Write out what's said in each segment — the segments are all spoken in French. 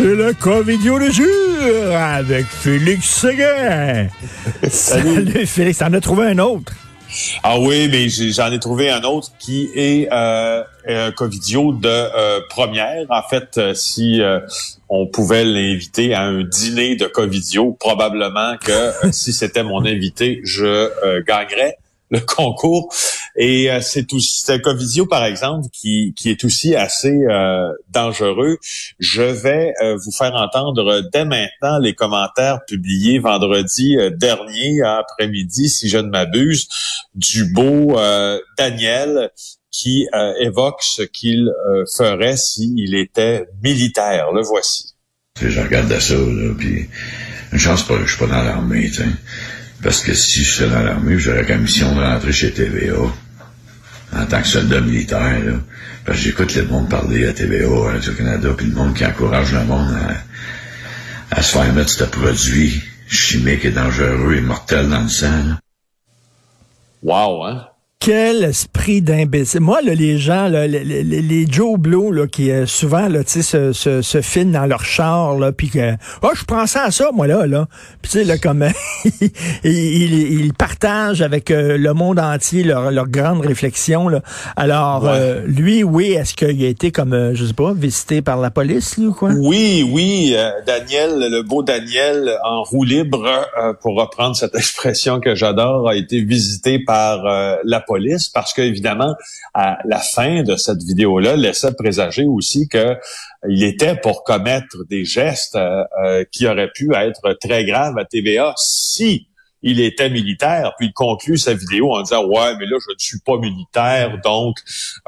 C'est le Covidio de jour avec Félix Seguin. Salut. Félix, t'en as trouvé un autre? Ah oui, mais j'en ai trouvé un autre qui est euh, un Covidio de euh, première. En fait, euh, si euh, on pouvait l'inviter à un dîner de Covidio, probablement que si c'était mon invité, je gagnerais le concours. Et euh, c'est c'est Covisio, par exemple, qui, qui est aussi assez euh, dangereux. Je vais euh, vous faire entendre dès maintenant les commentaires publiés vendredi dernier après-midi, si je ne m'abuse, du beau Daniel qui évoque ce qu'il ferait s'il était militaire. Le voici. Je regarde ça, là, puis une chance pas, je suis pas dans l'armée, parce que si je suis dans l'armée, j'aurais la mission de rentrer chez TVA en tant que soldat militaire. Là. Parce que j'écoute le monde parler à TVA, à Radio-Canada, puis le monde qui encourage le monde à, se faire mettre ce produit chimique et dangereux et mortel dans le sang. Wow, hein? Quel esprit d'imbécile. Moi, là, les gens, là, les, les, Joe Blow, là, qui euh, souvent là, se, se, se filment dans leur char, là, puis que oh, je prends ça à ça, moi là, là. Puis tu sais, là, comme ils il, partagent avec euh, le monde entier leur, leur grande réflexion. Là. Alors, euh, lui, oui, est-ce qu'il a été comme, je sais pas, visité par la police, lui, ou quoi? Oui, oui, Daniel, le beau Daniel en roue libre, pour reprendre cette expression que j'adore, a été visité par la police police parce qu'évidemment, à la fin de cette vidéo-là laissait présager aussi que il était pour commettre des gestes euh, euh, qui auraient pu être très graves à TVA si il était militaire, puis il conclut sa vidéo en disant ouais, mais là je ne suis pas militaire, donc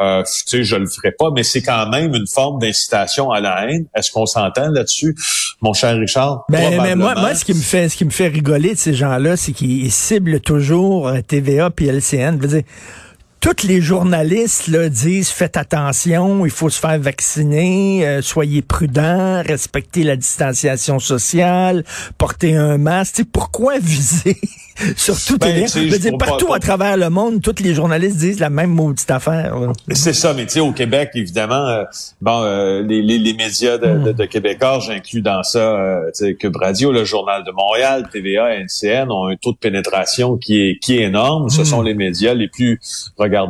euh, tu sais je le ferai pas. Mais c'est quand même une forme d'incitation à la haine. Est-ce qu'on s'entend là-dessus, mon cher Richard? Ben, mais moi, moi, ce qui me fait, ce qui me fait rigoler de ces gens-là, c'est qu'ils ciblent toujours euh, TVA puis LCN. Je veux dire, tous les journalistes là, disent faites attention, il faut se faire vacciner, euh, soyez prudents, respectez la distanciation sociale, portez un masque. pourquoi viser surtout ben, dire, partout à travers le monde, tous les journalistes disent la même maudite affaire. C'est ça, mais tu sais, au Québec, évidemment, euh, bon, euh, les, les, les, médias de, de, de Québécois, j'inclus dans ça euh, Cube Radio, le Journal de Montréal, TVA, NCN, ont un taux de pénétration qui est qui est énorme. Ce hmm. sont les médias les plus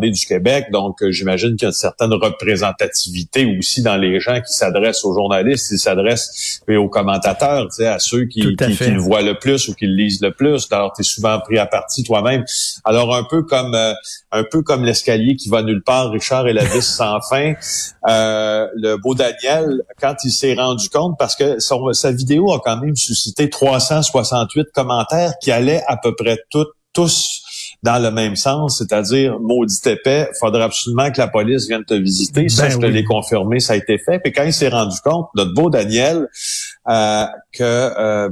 du Québec. Donc, euh, j'imagine qu'il y a une certaine représentativité aussi dans les gens qui s'adressent aux journalistes, ils s'adressent aux commentateurs, à ceux qui, qui, le voient le plus ou qui le lisent le plus. Alors, tu es souvent pris à partie toi-même. Alors, un peu comme euh, un peu comme l'escalier qui va nulle part, Richard et la vis sans fin. Euh, le beau Daniel, quand il s'est rendu compte, parce que sa vidéo a quand même suscité 368 commentaires qui allaient à peu près toutes tous dans le même sens, c'est-à-dire maudit épais, faudrait absolument que la police vienne te visiter. ça, ben je te l'ai confirmé, ça a été fait. Puis quand il s'est rendu compte, notre beau Daniel, euh, que euh,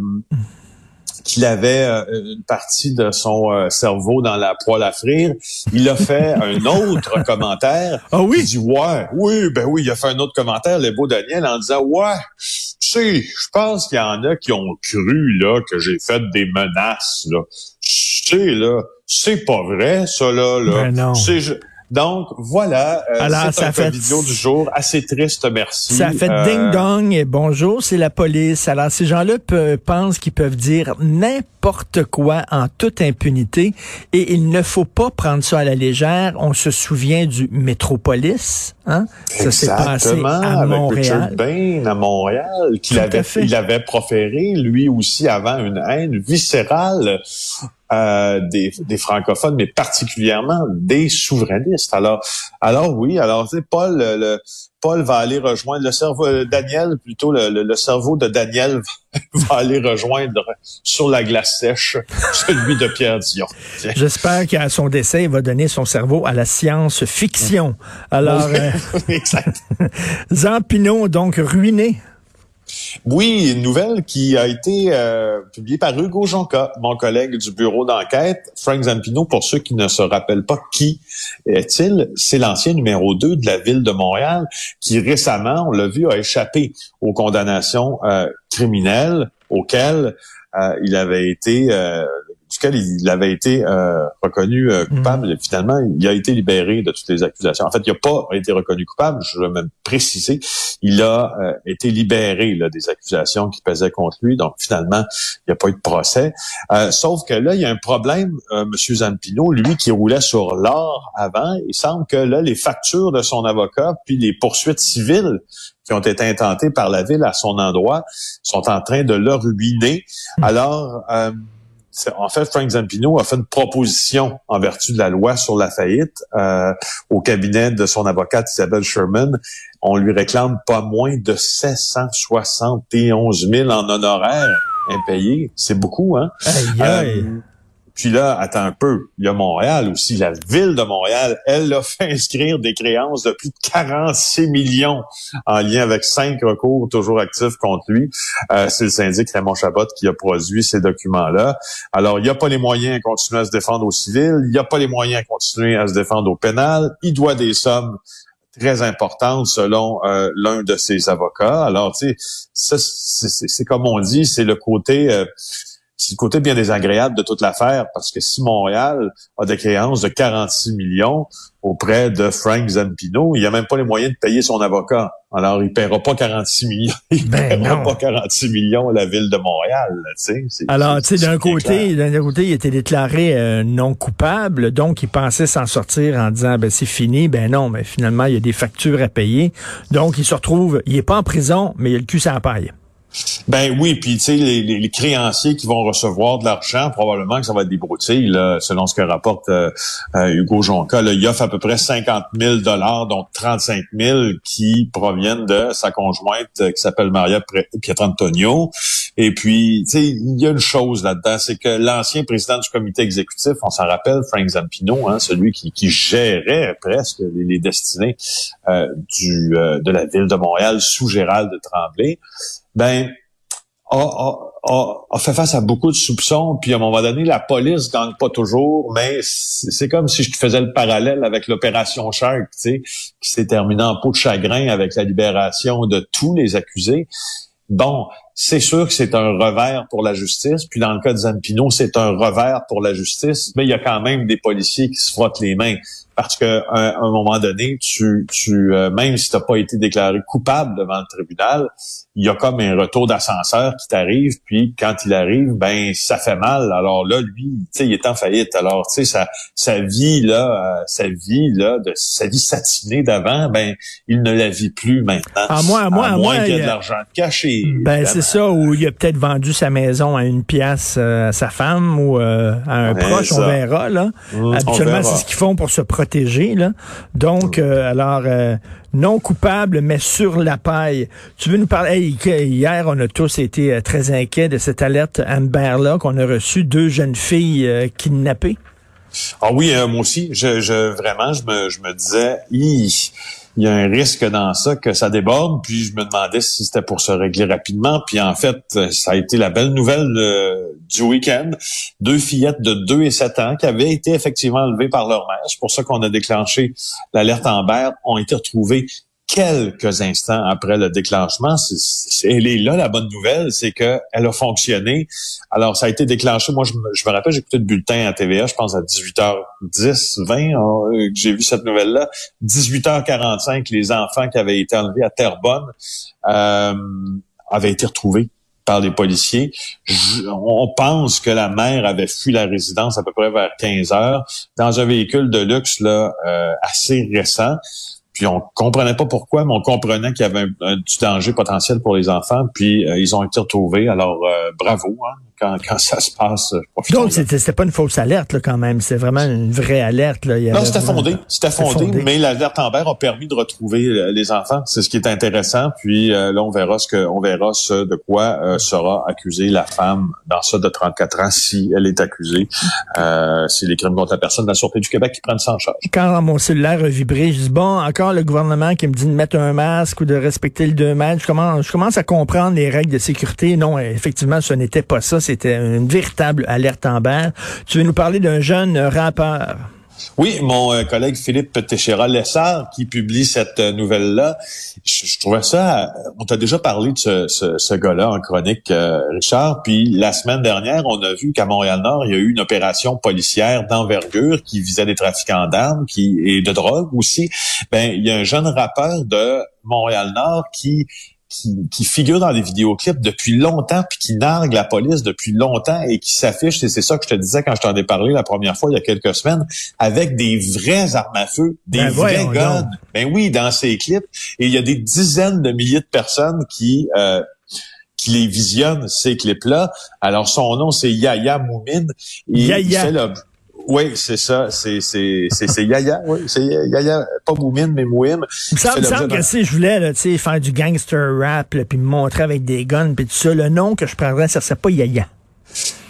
qu'il avait euh, une partie de son cerveau dans la poêle à frire, il a fait un autre commentaire. Ah oui? Il dit ouais, oui, ben oui, il a fait un autre commentaire, le beau Daniel, en disant ouais, tu sais, je pense qu'il y en a qui ont cru là que j'ai fait des menaces là. Sais là, c'est pas vrai, ça, là. là. Ben non. Donc, voilà, euh, Alors, ça fait vidéo du jour. Assez triste, merci. Ça fait euh, ding-dong et bonjour, c'est la police. Alors, ces gens-là pensent qu'ils peuvent dire n'importe quoi en toute impunité et il ne faut pas prendre ça à la légère. On se souvient du Métropolis, hein? Ça s'est passé à Montréal. Bain à Montréal, qu'il avait, il avait proféré, lui aussi, avant une haine viscérale euh, des, des, francophones, mais particulièrement des souverainistes. Alors, alors oui, alors tu sais, Paul, le, Paul va aller rejoindre le cerveau, euh, Daniel plutôt le, le, cerveau de Daniel va aller rejoindre sur la glace sèche celui de Pierre Dion. J'espère qu'à son décès, il va donner son cerveau à la science-fiction. Alors, euh, exact. Jean Pinot donc ruiné oui, une nouvelle qui a été euh, publiée par Hugo Jonca, mon collègue du bureau d'enquête. Frank Zampino, pour ceux qui ne se rappellent pas qui est-il, c'est l'ancien numéro 2 de la ville de Montréal qui récemment, on l'a vu, a échappé aux condamnations euh, criminelles auxquelles euh, il avait été duquel il avait été euh, reconnu euh, coupable. Mm. Finalement, il a été libéré de toutes les accusations. En fait, il n'a pas été reconnu coupable, je veux même préciser. Il a euh, été libéré là, des accusations qui pesaient contre lui. Donc, finalement, il n'y a pas eu de procès. sauf que là, il y a un problème, M. Zampino, lui qui roulait sur l'or avant. Il semble que là, les factures de son avocat, puis les poursuites civiles qui ont été intentées par la ville à son endroit sont en train de le ruiner. Alors, euh, en fait, Frank Zampino a fait une proposition en vertu de la loi sur la faillite euh, au cabinet de son avocate Isabelle Sherman. On lui réclame pas moins de 771 000 en honoraires impayés. C'est beaucoup, hein? Euh, puis là, attends un peu, il y a Montréal aussi. La ville de Montréal, elle a fait inscrire des créances de plus de 46 millions en lien avec cinq recours toujours actifs contre lui. Euh, c'est le syndic Raymond Chabot qui a produit ces documents-là. Alors, il n'y a pas les moyens à continuer à se défendre au civil. Il n'y a pas les moyens à continuer à se défendre au pénal. Il doit des sommes très importantes selon euh, l'un de ses avocats. Alors, tu sais, c'est comme on dit, c'est le côté... Euh, c'est le côté bien désagréable de toute l'affaire parce que si Montréal a des créances de 46 millions auprès de Frank Zampino, il a même pas les moyens de payer son avocat. Alors, il paiera pas 46 millions. Il ben paiera pas 46 millions à la ville de Montréal. Alors, tu sais, d'un côté, d'un côté, il était déclaré euh, non coupable, donc il pensait s'en sortir en disant, ben c'est fini. Ben non, mais finalement, il y a des factures à payer. Donc, il se retrouve, il est pas en prison, mais il a le cul sans paille. Ben oui, puis tu sais, les, les, créanciers qui vont recevoir de l'argent, probablement que ça va être des broutilles, là, selon ce que rapporte euh, euh, Hugo Jonca. Là, il offre à peu près 50 000 dollars, dont 35 000 qui proviennent de sa conjointe euh, qui s'appelle Maria Pietrantonio. Et puis, tu sais, il y a une chose là-dedans, c'est que l'ancien président du comité exécutif, on s'en rappelle, Frank Zampino, hein, celui qui, qui gérait presque les, les destinées du, de la ville de Montréal sous Gérald de Tremblay, ben a, fait face à beaucoup de soupçons, puis à un moment donné, la police gagne pas toujours, mais c'est comme si je faisais le parallèle avec l'opération Shark, tu sais, qui s'est terminée en peau de chagrin avec la libération de tous les accusés. Bon, c'est sûr que c'est un revers pour la justice, puis dans le cas de Zampino, c'est un revers pour la justice, mais il y a quand même des policiers qui se frottent les mains parce qu'à un, moment donné, tu, tu euh, même si tu n'as pas été déclaré coupable devant le tribunal, il y a comme un retour d'ascenseur qui t'arrive, puis quand il arrive, ben ça fait mal. Alors là, lui, tu sais, il est en faillite. Alors, tu sais, sa, sa vie là, euh, sa vie là, de sa vie satinée d'avant, ben il ne la vit plus maintenant. À moi, à moi, à, moins qu'il y ait de l'argent caché. Ben c'est ça, ou il a peut-être vendu sa maison à une pièce euh, à sa femme ou à un proche, on verra là. Mmh, Habituellement, c'est ce qu'ils font pour se protéger Là. Donc, euh, alors, euh, non coupable, mais sur la paille. Tu veux nous parler? hier, on a tous été euh, très inquiets de cette alerte Amber-là qu'on a reçue, deux jeunes filles kidnappées. Ah oui, moi aussi, je, je, vraiment, je me, je me disais, il y a un risque dans ça que ça déborde. Puis je me demandais si c'était pour se régler rapidement. Puis en fait, ça a été la belle nouvelle euh, du week-end. Deux fillettes de 2 et 7 ans qui avaient été effectivement enlevées par leur mère. C'est pour ça qu'on a déclenché l'alerte Amber. Ont été retrouvées quelques instants après le déclenchement. Elle est là, la bonne nouvelle, c'est qu'elle a fonctionné. Alors, ça a été déclenché. Moi, je me, je me rappelle, le bulletin à TVA, je pense à 18h10, 20, hein, j'ai vu cette nouvelle-là. 18h45, les enfants qui avaient été enlevés à Terrebonne euh, avaient été retrouvés par les policiers. on pense que la mère avait fui la résidence à peu près vers 15 heures dans un véhicule de luxe là euh, assez récent. Puis on comprenait pas pourquoi, mais on comprenait qu'il y avait du danger potentiel pour les enfants. Puis euh, ils ont été retrouvés. Alors euh, bravo. Hein quand, quand ça se passe. Euh, Donc, c'était pas une fausse alerte, là, quand même. C'est vraiment une vraie alerte. Là. non, c'était fondé. C'était fondé, mais l'alerte Amber a permis de retrouver euh, les enfants. C'est ce qui est intéressant. Puis euh, là, on verra ce que, on verra ce de quoi sera accusée la femme dans ça de 34 ans si elle est accusée. Euh, c'est les crimes contre la personne de la Sûreté du Québec qui prennent ça en charge. Quand mon cellulaire a vibré, je dis, bon, encore le gouvernement qui me dit de mettre un masque ou de respecter le 2 mètres. Je commence, je commence à comprendre les règles de sécurité. Non, effectivement, ce n'était pas ça c'était une véritable alerte en Amber. Tu veux nous parler d'un jeune rappeur? Oui, mon euh, collègue Philippe Téchéra-Lessard qui publie cette euh, nouvelle-là, je, trouvais ça... On t'a déjà parlé de ce, gars-là en chronique, euh, Richard, puis la semaine dernière, on a vu qu'à Montréal-Nord, il y a eu une opération policière d'envergure qui visait des trafiquants d'armes et de drogue aussi. Ben, il y a un jeune rappeur de Montréal-Nord qui qui, figure dans les vidéoclips depuis longtemps, puis qui nargue la police depuis longtemps et qui s'affiche, et c'est ça que je te disais quand je t'en ai parlé la première fois il y a quelques semaines, avec des vraies armes à feu, des ben vrais guns. Ben oui, dans ces clips. Et il y a des dizaines de milliers de personnes qui... Euh, qui les visionnent, ces clips-là. Alors, son nom, c'est Yaya Moumine. Yaya. Oui, c'est ça. C'est c'est c'est Yaya. Oui, c'est Yaya, pas Moumine, mais Mouim. Ça me semble que si je voulais là, faire du gangster rap, puis me montrer avec des guns, puis tout ça, le nom que je prendrais, ça serait pas Yaya.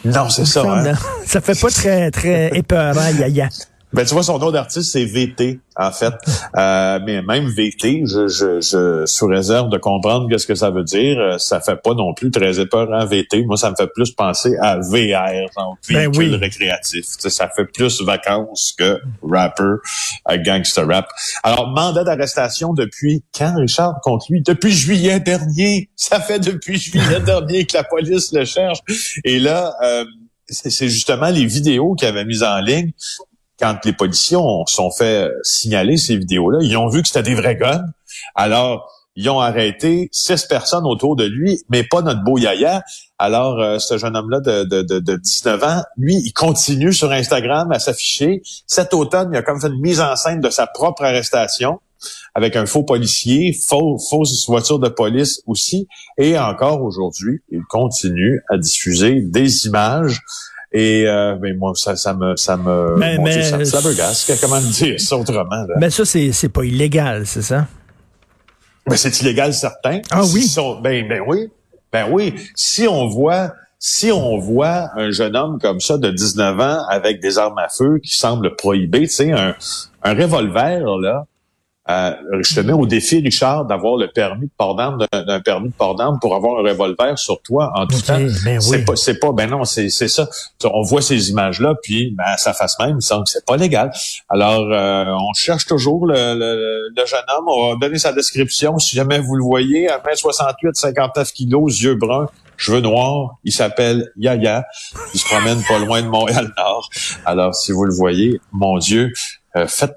Non, c'est ça. Hein? Ça fait pas très très épeurant, Yaya. Ben, tu vois, son nom d'artiste, c'est VT, en fait. Euh, mais même VT, je, je, je, sous réserve de comprendre qu'est-ce que ça veut dire, euh, ça fait pas non plus très épeurant VT. Moi, ça me fait plus penser à VR, donc ben véhicule récréatif. ça fait plus vacances que rapper, à gangster rap. Alors, mandat d'arrestation depuis quand, Richard, contre lui? Depuis juillet dernier. Ça fait depuis juillet dernier que la police le cherche. Et là, euh, c'est justement les vidéos qu'il avait mises en ligne quand les policiers ont, sont fait signaler ces vidéos-là, ils ont vu que c'était des vrais guns. Alors, ils ont arrêté six personnes autour de lui, mais pas notre beau Yaya. Alors, euh, ce jeune homme-là de, de, de, de, 19 ans, lui, il continue sur Instagram à s'afficher. Cet automne, il a comme fait une mise en scène de sa propre arrestation avec un faux policier, faux, fausse voiture de police aussi. Et encore aujourd'hui, il continue à diffuser des images et euh, ben, moi, ça, ça me, ça me, mais, mais, ça, ça me gasse. Comment dire ça autrement? Là? Mais ça, c'est, c'est pas illégal, c'est ça? Mais c'est illégal, certain. Ah oui? ben, ben oui. Ben oui. Si on voit, si on voit un jeune homme comme ça de 19 ans avec des armes à feu qui semblent prohibées, tu sais, un, un revolver, là, euh, je te mets au défi, Richard, d'avoir le permis de port d'armes, d'un permis de port d'armes pour avoir un revolver sur toi en tout temps. Ben c'est pas, c'est pas, ben non, c'est, c'est ça. On voit ces images-là, puis ben, à sa face même, il semble que c'est pas légal. Alors, euh, on cherche toujours le, le, jeune homme. On va donner sa description. Si jamais vous le voyez, à 1m68, 59 kilos, yeux bruns, cheveux noirs. Il s'appelle Yaya. Il se promène pas loin de Montréal-Nord. Alors, si vous le voyez, mon Dieu, euh, faites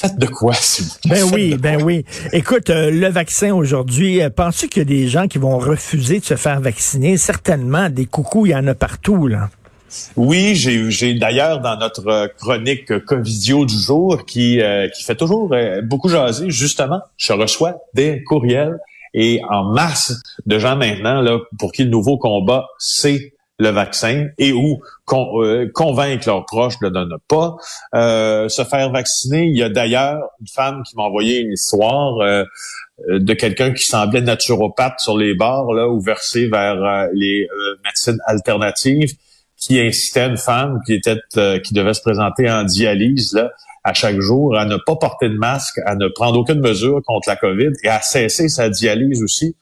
Faites de quoi, s'il Ben oui, ben oui. Écoute, euh, le vaccin aujourd'hui, euh, penses-tu qu'il y a des gens qui vont refuser de se faire vacciner? Certainement, des coucous, il y en a partout, là. Oui, j'ai d'ailleurs dans notre chronique Covidio du jour qui, euh, qui fait toujours beaucoup jaser, justement, je reçois des courriels et en masse de gens maintenant là pour qui le nouveau combat, c'est le vaccin et ou euh, convaincre leurs proches de ne pas euh, se faire vacciner. Il y a d'ailleurs une femme qui m'a envoyé une histoire euh, de quelqu'un qui semblait naturopathe sur les bords là, ou versé vers les médecines alternatives, qui incitait une femme qui était qui devait se présenter en dialyse là, à chaque jour à ne pas porter de masque, à ne prendre aucune mesure contre la COVID et à cesser sa dialyse aussi.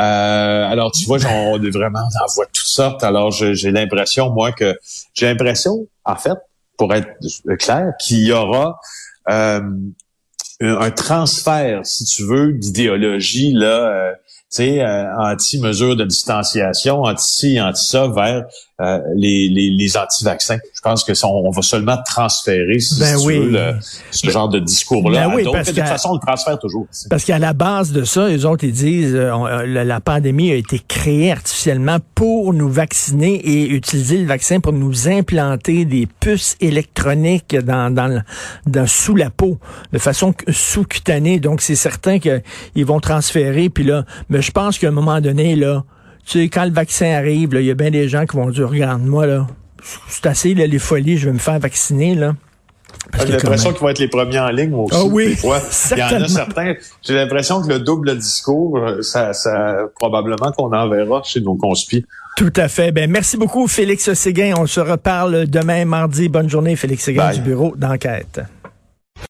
Euh, alors, tu vois, est vraiment, on en voit toutes sortes. Alors, j'ai l'impression, moi, que j'ai l'impression, en fait, pour être clair, qu'il y aura euh, un transfert, si tu veux, d'idéologie là, euh, tu sais, anti-mesure de distanciation, anti-ci, anti-ça, vers euh, les, les, anti-vaccins. Je pense que on, va seulement transférer ben oui. ce genre de discours-là. Ben oui, de toute façon, on le transfère toujours. Parce qu'à la base de ça, les autres, ils disent euh, euh, la, pandémie a été créée artificiellement pour nous vacciner et utiliser le vaccin pour nous implanter des puces électroniques dans, dans, dans sous la peau, de façon sous-cutanée. Donc, c'est certain qu'ils vont transférer. Puis là, mais je pense qu'à un moment donné, là, tu sais, quand le vaccin arrive, il y a bien des gens qui vont dire, regarde, moi, là, c'est assez, là, les folies, je vais me faire vacciner, là. J'ai l'impression qu'ils vont être les premiers en ligne aussi. Ah oui, Il y en a certains. J'ai l'impression que le double discours, ça, ça probablement qu'on en verra chez nos conspis. Tout à fait. Ben merci beaucoup, Félix Séguin. On se reparle demain mardi. Bonne journée, Félix Séguin du bureau d'enquête.